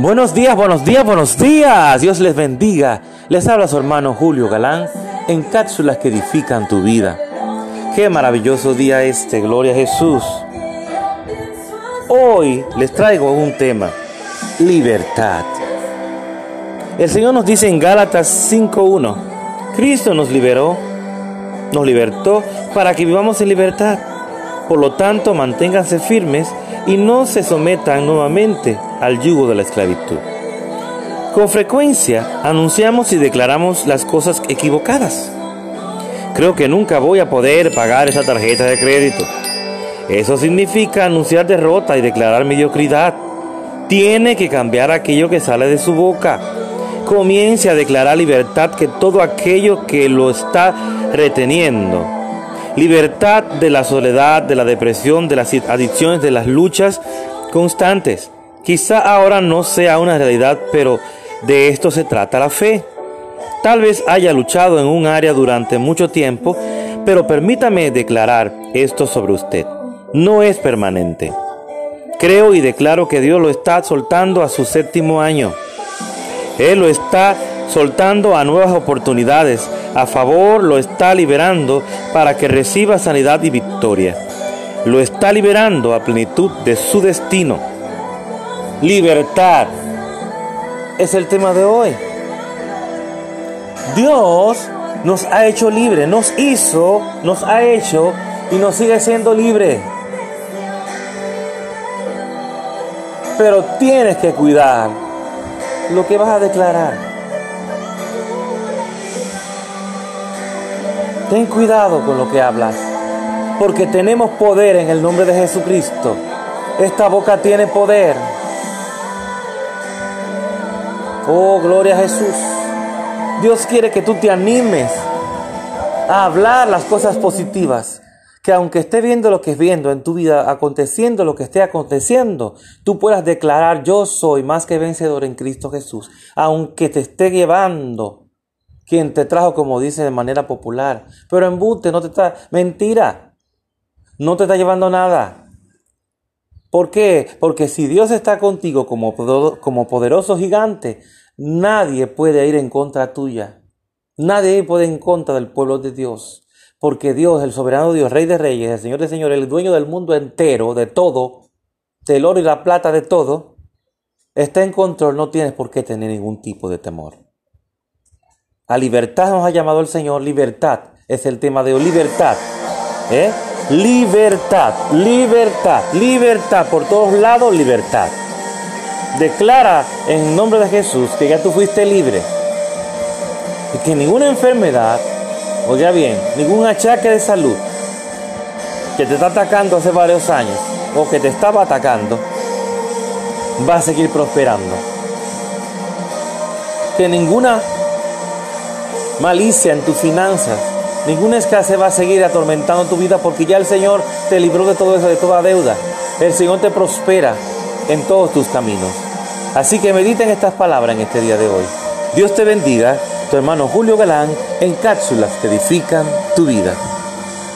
Buenos días, buenos días, buenos días. Dios les bendiga. Les habla su hermano Julio Galán en cápsulas que edifican tu vida. Qué maravilloso día este, gloria a Jesús. Hoy les traigo un tema, libertad. El Señor nos dice en Gálatas 5.1, Cristo nos liberó, nos libertó para que vivamos en libertad. Por lo tanto, manténganse firmes y no se sometan nuevamente al yugo de la esclavitud. Con frecuencia anunciamos y declaramos las cosas equivocadas. Creo que nunca voy a poder pagar esa tarjeta de crédito. Eso significa anunciar derrota y declarar mediocridad. Tiene que cambiar aquello que sale de su boca. Comience a declarar libertad que todo aquello que lo está reteniendo. Libertad de la soledad, de la depresión, de las adicciones, de las luchas constantes. Quizá ahora no sea una realidad, pero de esto se trata la fe. Tal vez haya luchado en un área durante mucho tiempo, pero permítame declarar esto sobre usted. No es permanente. Creo y declaro que Dios lo está soltando a su séptimo año. Él lo está soltando a nuevas oportunidades. A favor lo está liberando para que reciba sanidad y victoria. Lo está liberando a plenitud de su destino. Libertad es el tema de hoy. Dios nos ha hecho libre, nos hizo, nos ha hecho y nos sigue siendo libre. Pero tienes que cuidar lo que vas a declarar. Ten cuidado con lo que hablas, porque tenemos poder en el nombre de Jesucristo. Esta boca tiene poder. Oh, gloria a Jesús. Dios quiere que tú te animes a hablar las cosas positivas. Que aunque esté viendo lo que es viendo en tu vida, aconteciendo lo que esté aconteciendo, tú puedas declarar yo soy más que vencedor en Cristo Jesús. Aunque te esté llevando quien te trajo, como dice de manera popular. Pero embute, no te está... Mentira. No te está llevando nada. ¿Por qué? Porque si Dios está contigo como, poderoso gigante, nadie puede ir en contra tuya. Nadie puede ir en contra del pueblo de Dios. Porque Dios, el soberano Dios, Rey de Reyes, el Señor de Señores, el dueño del mundo entero, de todo, del oro y la plata, de todo, está en control, no tienes por qué tener ningún tipo de temor. A libertad nos ha llamado el Señor, libertad es el tema de hoy, libertad. ¿eh? Libertad, libertad, libertad, por todos lados, libertad. Declara en nombre de Jesús que ya tú fuiste libre. Y que ninguna enfermedad, oiga bien, ningún achaque de salud que te está atacando hace varios años o que te estaba atacando, va a seguir prosperando. Que ninguna malicia en tus finanzas Ninguna escasez va a seguir atormentando tu vida porque ya el Señor te libró de todo eso, de toda deuda. El Señor te prospera en todos tus caminos. Así que mediten estas palabras en este día de hoy. Dios te bendiga, tu hermano Julio Galán, en cápsulas que edifican tu vida.